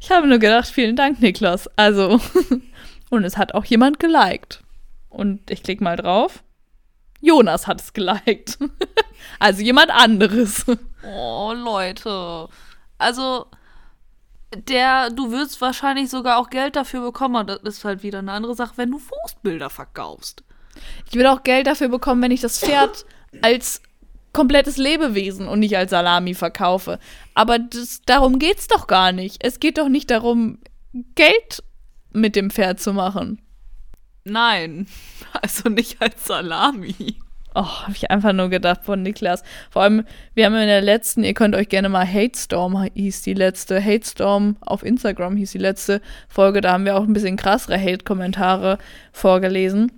Ich habe nur gedacht, vielen Dank, Niklas. Also, und es hat auch jemand geliked. Und ich klicke mal drauf. Jonas hat es geliked. Also jemand anderes. Oh, Leute. Also, der, du würdest wahrscheinlich sogar auch Geld dafür bekommen. Das ist halt wieder eine andere Sache, wenn du Fußbilder verkaufst. Ich würde auch Geld dafür bekommen, wenn ich das Pferd als komplettes Lebewesen und nicht als Salami verkaufe. Aber das, darum geht's doch gar nicht. Es geht doch nicht darum, Geld mit dem Pferd zu machen. Nein, also nicht als Salami. Oh, habe ich einfach nur gedacht von Niklas. Vor allem, wir haben in der letzten, ihr könnt euch gerne mal Hatestorm hieß die letzte, Hatestorm auf Instagram hieß die letzte Folge, da haben wir auch ein bisschen krassere Hate-Kommentare vorgelesen.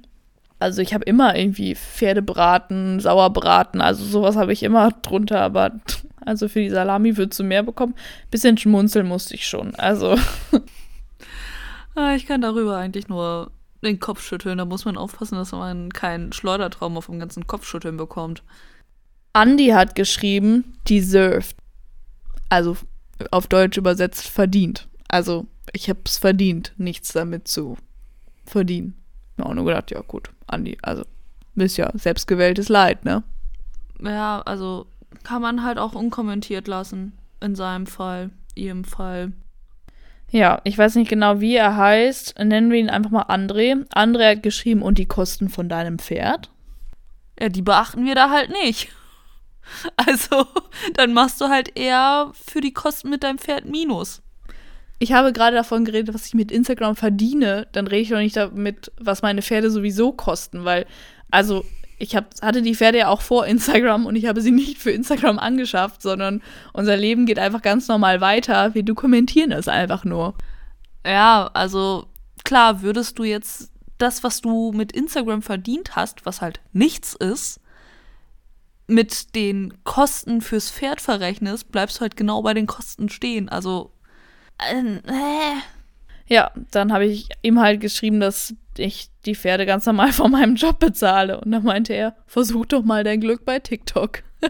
Also ich habe immer irgendwie Pferdebraten, Sauerbraten, also sowas habe ich immer drunter, aber also für die Salami würdest du mehr bekommen. Bisschen schmunzeln musste ich schon, also. Ah, ich kann darüber eigentlich nur den Kopf schütteln. Da muss man aufpassen, dass man keinen Schleudertraum auf dem ganzen Kopf schütteln bekommt. Andy hat geschrieben, deserved. Also auf Deutsch übersetzt verdient. Also ich habe es verdient, nichts damit zu verdienen. Mir auch nur gedacht, ja gut, Andi, also ist ja selbstgewähltes Leid, ne? Ja, also kann man halt auch unkommentiert lassen. In seinem Fall, ihrem Fall. Ja, ich weiß nicht genau, wie er heißt. Nennen wir ihn einfach mal André. André hat geschrieben, und die Kosten von deinem Pferd? Ja, die beachten wir da halt nicht. Also, dann machst du halt eher für die Kosten mit deinem Pferd Minus. Ich habe gerade davon geredet, was ich mit Instagram verdiene. Dann rede ich doch nicht damit, was meine Pferde sowieso kosten, weil, also, ich hab, hatte die Pferde ja auch vor Instagram und ich habe sie nicht für Instagram angeschafft, sondern unser Leben geht einfach ganz normal weiter. Wir dokumentieren es einfach nur. Ja, also klar, würdest du jetzt das, was du mit Instagram verdient hast, was halt nichts ist, mit den Kosten fürs Pferd verrechnest, bleibst du halt genau bei den Kosten stehen. Also, äh, äh. Ja, dann habe ich ihm halt geschrieben, dass ich die Pferde ganz normal von meinem Job bezahle. Und dann meinte er, versuch doch mal dein Glück bei TikTok.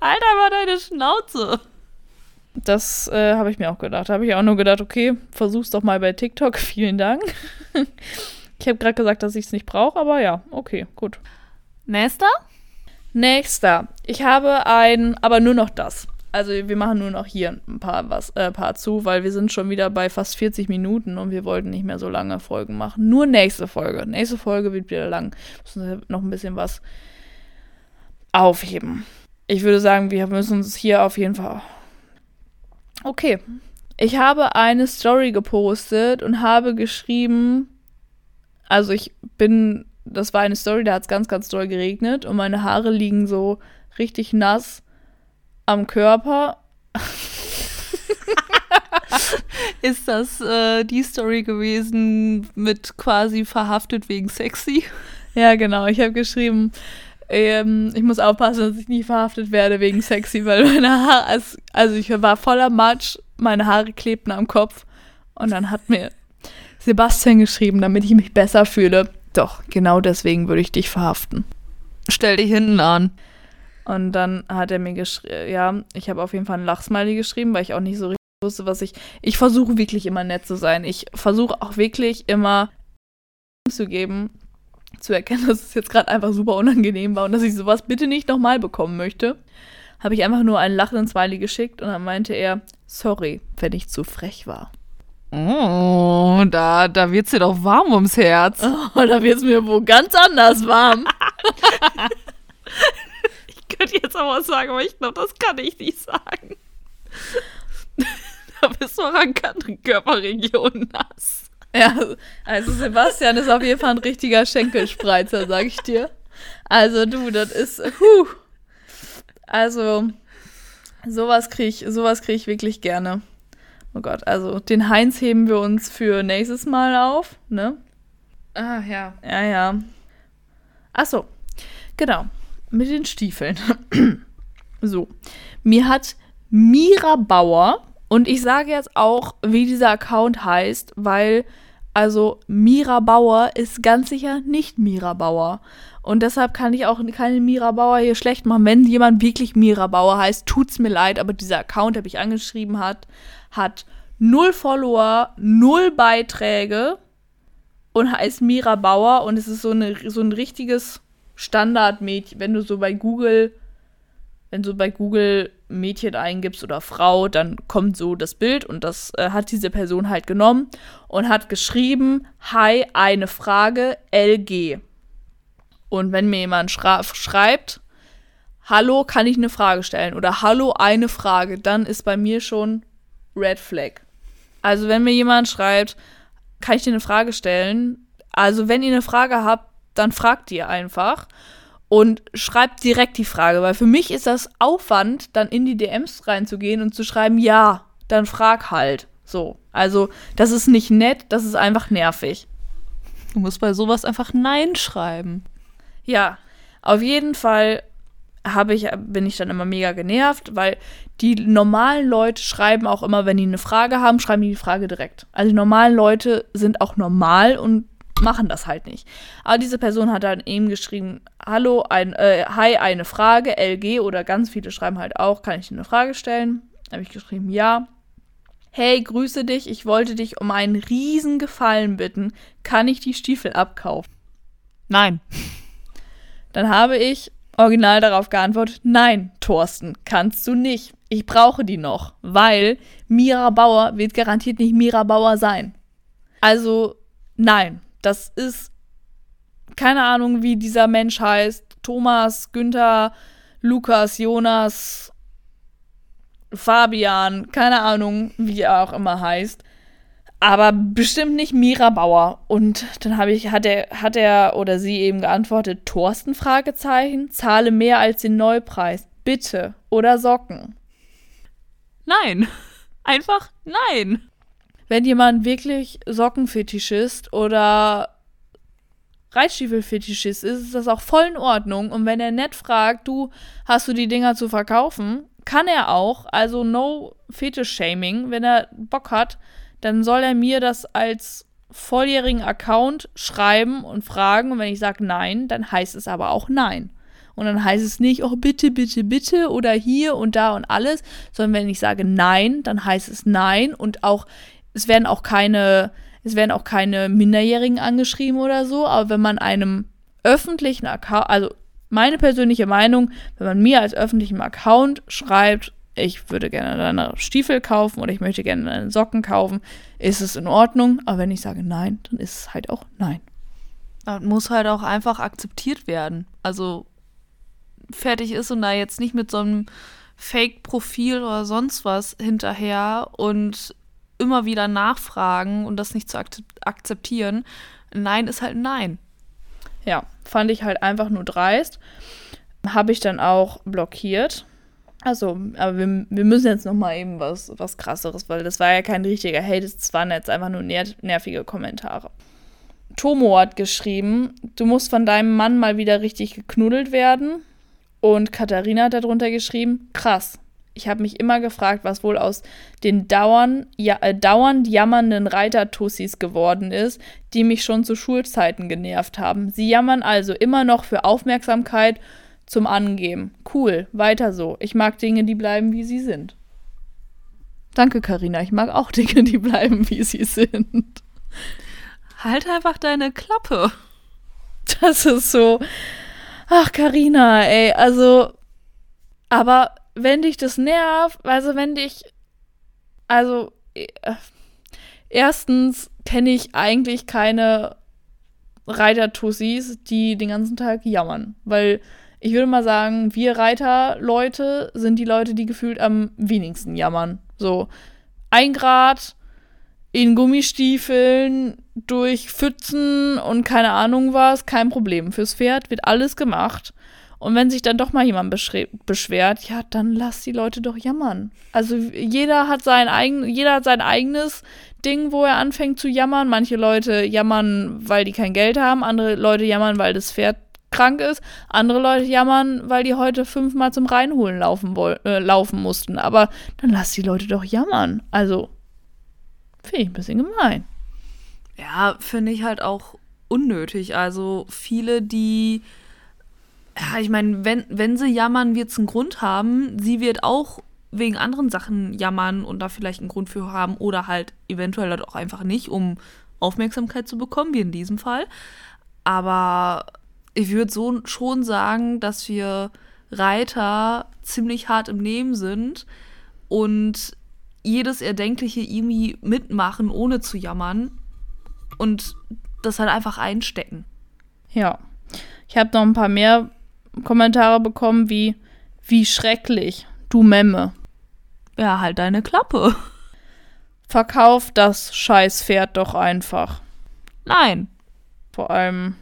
Alter, war deine Schnauze. Das äh, habe ich mir auch gedacht. Da habe ich auch nur gedacht, okay, versuch's doch mal bei TikTok. Vielen Dank. ich habe gerade gesagt, dass ich es nicht brauche, aber ja, okay, gut. Nächster? Nächster. Ich habe ein, aber nur noch das. Also wir machen nur noch hier ein paar, was, äh, paar zu, weil wir sind schon wieder bei fast 40 Minuten und wir wollten nicht mehr so lange Folgen machen. Nur nächste Folge. Nächste Folge wird wieder lang. Müssen wir noch ein bisschen was aufheben. Ich würde sagen, wir müssen uns hier auf jeden Fall. Okay. Ich habe eine Story gepostet und habe geschrieben, also ich bin, das war eine Story, da hat es ganz, ganz doll geregnet und meine Haare liegen so richtig nass am Körper. Ist das äh, die Story gewesen mit quasi verhaftet wegen sexy? Ja, genau. Ich habe geschrieben, ähm, ich muss aufpassen, dass ich nicht verhaftet werde wegen sexy, weil meine Haare, also, also ich war voller Matsch, meine Haare klebten am Kopf. Und dann hat mir Sebastian geschrieben, damit ich mich besser fühle. Doch, genau deswegen würde ich dich verhaften. Stell dich hinten an. Und dann hat er mir geschrieben, ja, ich habe auf jeden Fall ein Lachsmiley geschrieben, weil ich auch nicht so richtig wusste, was ich. Ich versuche wirklich immer nett zu sein. Ich versuche auch wirklich immer zu geben, zu erkennen, dass es jetzt gerade einfach super unangenehm war und dass ich sowas bitte nicht nochmal bekommen möchte, habe ich einfach nur einen lachenden Smiley geschickt und dann meinte er, sorry, wenn ich zu frech war. Oh, da, da wird's dir doch warm ums Herz. Oh, da wird's mir wo ganz anders warm. ich könnte jetzt auch was sagen, aber ich glaube, das kann ich nicht sagen. da bist du auch an anderen Körperregionen nass. Ja, also Sebastian ist auf jeden Fall ein richtiger Schenkelspreizer, sag ich dir. Also du, das ist, huh. Also, sowas kriege ich, sowas krieg ich wirklich gerne. Oh Gott, also den Heinz heben wir uns für nächstes Mal auf, ne? Ah, ja. Ja, ja. Ach so, genau. Mit den Stiefeln. so. Mir hat Mira Bauer, und ich sage jetzt auch, wie dieser Account heißt, weil, also Mira Bauer ist ganz sicher nicht Mira Bauer. Und deshalb kann ich auch keine Mira Bauer hier schlecht machen. Wenn jemand wirklich Mira Bauer heißt, tut's mir leid, aber dieser Account, der mich angeschrieben hat, hat null Follower, null Beiträge und heißt Mira Bauer und es ist so, eine, so ein richtiges Standardmädchen, wenn du so bei Google, wenn du bei Google Mädchen eingibst oder Frau, dann kommt so das Bild und das äh, hat diese Person halt genommen und hat geschrieben, hi, eine Frage, LG. Und wenn mir jemand schreibt, hallo, kann ich eine Frage stellen oder hallo, eine Frage, dann ist bei mir schon Red Flag. Also wenn mir jemand schreibt, kann ich dir eine Frage stellen? Also wenn ihr eine Frage habt, dann fragt ihr einfach und schreibt direkt die Frage, weil für mich ist das Aufwand, dann in die DMs reinzugehen und zu schreiben, ja, dann frag halt. So. Also, das ist nicht nett, das ist einfach nervig. Du musst bei sowas einfach Nein schreiben. Ja, auf jeden Fall habe ich, bin ich dann immer mega genervt, weil die normalen Leute schreiben auch immer, wenn die eine Frage haben, schreiben die die Frage direkt. Also die normalen Leute sind auch normal und machen das halt nicht. Aber diese Person hat dann eben geschrieben, hallo, ein, äh, hi, eine Frage, LG oder ganz viele schreiben halt auch, kann ich dir eine Frage stellen? Habe ich geschrieben, ja. Hey, grüße dich, ich wollte dich um einen riesen Gefallen bitten. Kann ich die Stiefel abkaufen? Nein. Dann habe ich original darauf geantwortet, nein, Thorsten, kannst du nicht. Ich brauche die noch, weil Mira Bauer wird garantiert nicht Mira Bauer sein. Also, nein, das ist keine Ahnung, wie dieser Mensch heißt. Thomas, Günther, Lukas, Jonas, Fabian, keine Ahnung, wie er auch immer heißt aber bestimmt nicht Mira Bauer. Und dann habe ich, hat er, hat er oder sie eben geantwortet, Thorsten Fragezeichen, zahle mehr als den Neupreis. Bitte. Oder Socken. Nein. Einfach nein. Wenn jemand wirklich Sockenfetischist oder Reitstiefelfetischist ist, ist das auch voll in Ordnung. Und wenn er nett fragt, du, hast du die Dinger zu verkaufen, kann er auch. Also no Fetisch-Shaming, wenn er Bock hat dann soll er mir das als volljährigen Account schreiben und fragen. Und wenn ich sage nein, dann heißt es aber auch nein. Und dann heißt es nicht, oh bitte, bitte, bitte oder hier und da und alles, sondern wenn ich sage nein, dann heißt es nein und auch, es werden auch keine, es werden auch keine Minderjährigen angeschrieben oder so, aber wenn man einem öffentlichen Account, also meine persönliche Meinung, wenn man mir als öffentlichen Account schreibt, ich würde gerne deine Stiefel kaufen oder ich möchte gerne deine Socken kaufen, ist es in Ordnung. Aber wenn ich sage nein, dann ist es halt auch nein. Das muss halt auch einfach akzeptiert werden. Also fertig ist und da jetzt nicht mit so einem Fake-Profil oder sonst was hinterher und immer wieder nachfragen und das nicht zu akzeptieren. Nein ist halt nein. Ja, fand ich halt einfach nur dreist. Habe ich dann auch blockiert also, aber wir, wir müssen jetzt noch mal eben was, was krasseres, weil das war ja kein richtiger Hate, das waren jetzt einfach nur ner nervige Kommentare. Tomo hat geschrieben, du musst von deinem Mann mal wieder richtig geknuddelt werden. Und Katharina hat darunter geschrieben, krass. Ich habe mich immer gefragt, was wohl aus den dauernd, ja, äh, dauernd jammernden Reitertussis geworden ist, die mich schon zu Schulzeiten genervt haben. Sie jammern also immer noch für Aufmerksamkeit zum Angeben. Cool, weiter so. Ich mag Dinge, die bleiben, wie sie sind. Danke, Karina. Ich mag auch Dinge, die bleiben, wie sie sind. Halt einfach deine Klappe. Das ist so. Ach, Karina, ey, also. Aber wenn dich das nervt, also wenn dich. Also. Äh, erstens kenne ich eigentlich keine Reiter-Tussis, die den ganzen Tag jammern. Weil ich würde mal sagen, wir Reiter-Leute sind die Leute, die gefühlt am wenigsten jammern. So, ein Grad in Gummistiefeln durch Pfützen und keine Ahnung was, kein Problem. Fürs Pferd wird alles gemacht. Und wenn sich dann doch mal jemand beschwert, ja, dann lass die Leute doch jammern. Also jeder hat sein eigen, jeder hat sein eigenes Ding, wo er anfängt zu jammern. Manche Leute jammern, weil die kein Geld haben, andere Leute jammern, weil das Pferd krank ist, andere Leute jammern, weil die heute fünfmal zum Reinholen laufen, äh, laufen mussten. Aber dann lass die Leute doch jammern. Also, finde ich ein bisschen gemein. Ja, finde ich halt auch unnötig. Also viele, die ja, ich meine, wenn, wenn sie jammern, wird es einen Grund haben. Sie wird auch wegen anderen Sachen jammern und da vielleicht einen Grund für haben oder halt eventuell halt auch einfach nicht, um Aufmerksamkeit zu bekommen, wie in diesem Fall. Aber ich würde so schon sagen, dass wir Reiter ziemlich hart im Nehmen sind und jedes Erdenkliche irgendwie mitmachen, ohne zu jammern und das halt einfach einstecken. Ja. Ich habe noch ein paar mehr Kommentare bekommen wie, wie schrecklich, du Memme. Ja, halt deine Klappe. Verkauf das Scheißpferd doch einfach. Nein. Vor allem.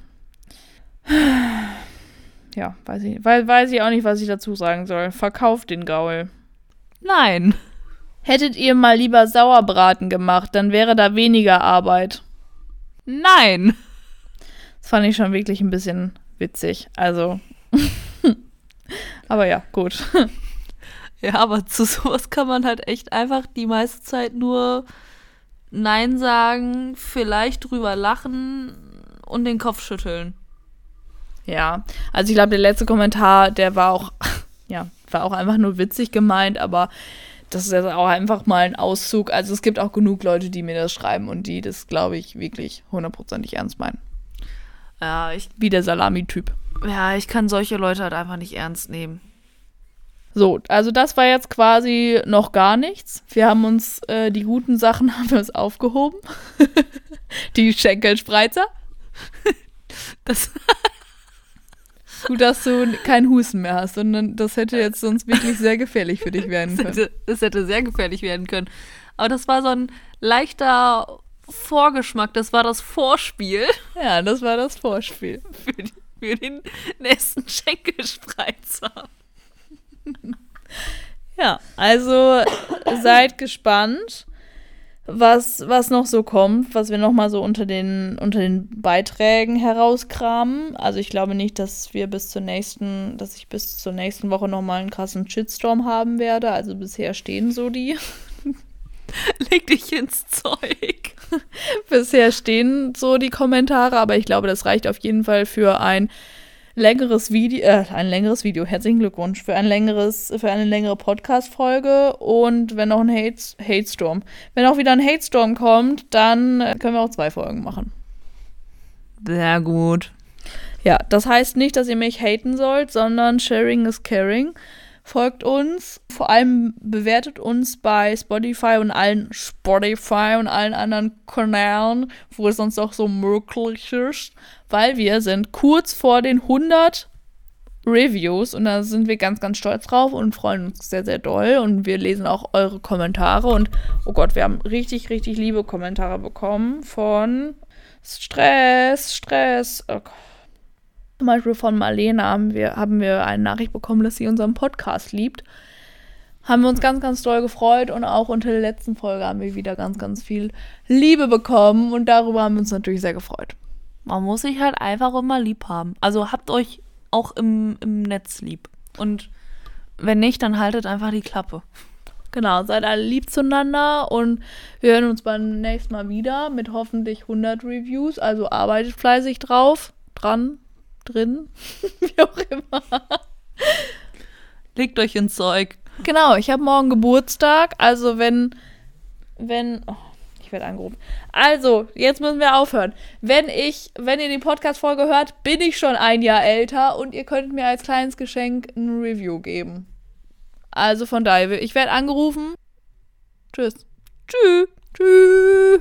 Ja, weiß ich, weiß, weiß ich auch nicht, was ich dazu sagen soll. Verkauf den Gaul. Nein. Hättet ihr mal lieber Sauerbraten gemacht, dann wäre da weniger Arbeit. Nein. Das fand ich schon wirklich ein bisschen witzig. Also, aber ja, gut. Ja, aber zu sowas kann man halt echt einfach die meiste Zeit nur Nein sagen, vielleicht drüber lachen und den Kopf schütteln. Ja, also ich glaube, der letzte Kommentar, der war auch, ja, war auch einfach nur witzig gemeint, aber das ist jetzt auch einfach mal ein Auszug. Also es gibt auch genug Leute, die mir das schreiben und die das, glaube ich, wirklich hundertprozentig ernst meinen. Ja, ich. Wie der Salami-Typ. Ja, ich kann solche Leute halt einfach nicht ernst nehmen. So, also das war jetzt quasi noch gar nichts. Wir haben uns äh, die guten Sachen haben wir uns aufgehoben. die Schenkelspreizer. Das Gut, dass du keinen Husten mehr hast, sondern das hätte jetzt sonst wirklich sehr gefährlich für dich werden können. Das hätte, das hätte sehr gefährlich werden können. Aber das war so ein leichter Vorgeschmack, das war das Vorspiel. Ja, das war das Vorspiel. Für, die, für den nächsten Schenkelspreizer. Ja, also seid gespannt, was, was noch so kommt, was wir noch mal so unter den, unter den Beiträgen herauskramen. Also ich glaube nicht, dass wir bis zur nächsten, dass ich bis zur nächsten Woche noch mal einen krassen Shitstorm haben werde. Also bisher stehen so die. Leg dich ins Zeug. bisher stehen so die Kommentare, aber ich glaube, das reicht auf jeden Fall für ein längeres Video, äh, ein längeres Video, herzlichen Glückwunsch, für ein längeres, für eine längere Podcast-Folge und wenn noch ein Hate, Hate-Storm. Wenn auch wieder ein Hate-Storm kommt, dann können wir auch zwei Folgen machen. Sehr gut. Ja, das heißt nicht, dass ihr mich haten sollt, sondern sharing is caring. Folgt uns, vor allem bewertet uns bei Spotify und allen Spotify und allen anderen Kanälen, wo es sonst auch so möglich ist weil wir sind kurz vor den 100 Reviews und da sind wir ganz, ganz stolz drauf und freuen uns sehr, sehr doll und wir lesen auch eure Kommentare und oh Gott, wir haben richtig, richtig liebe Kommentare bekommen von Stress, Stress. Oh Zum Beispiel von Marlene haben wir, haben wir eine Nachricht bekommen, dass sie unseren Podcast liebt. Haben wir uns ganz, ganz doll gefreut und auch unter der letzten Folge haben wir wieder ganz, ganz viel Liebe bekommen und darüber haben wir uns natürlich sehr gefreut. Man muss sich halt einfach immer lieb haben. Also habt euch auch im, im Netz lieb. Und wenn nicht, dann haltet einfach die Klappe. Genau, seid alle lieb zueinander und wir hören uns beim nächsten Mal wieder mit hoffentlich 100 Reviews. Also arbeitet fleißig drauf, dran, drin, wie auch immer. Legt euch ins Zeug. Genau, ich habe morgen Geburtstag, also wenn, wenn, oh, Ich werde angerufen. Also, jetzt müssen wir aufhören. Wenn ich, wenn ihr die Podcast-Folge hört, bin ich schon ein Jahr älter und ihr könnt mir als kleines Geschenk ein Review geben. Also von daher, ich werde angerufen. Tschüss. Tschüss. Tschüss.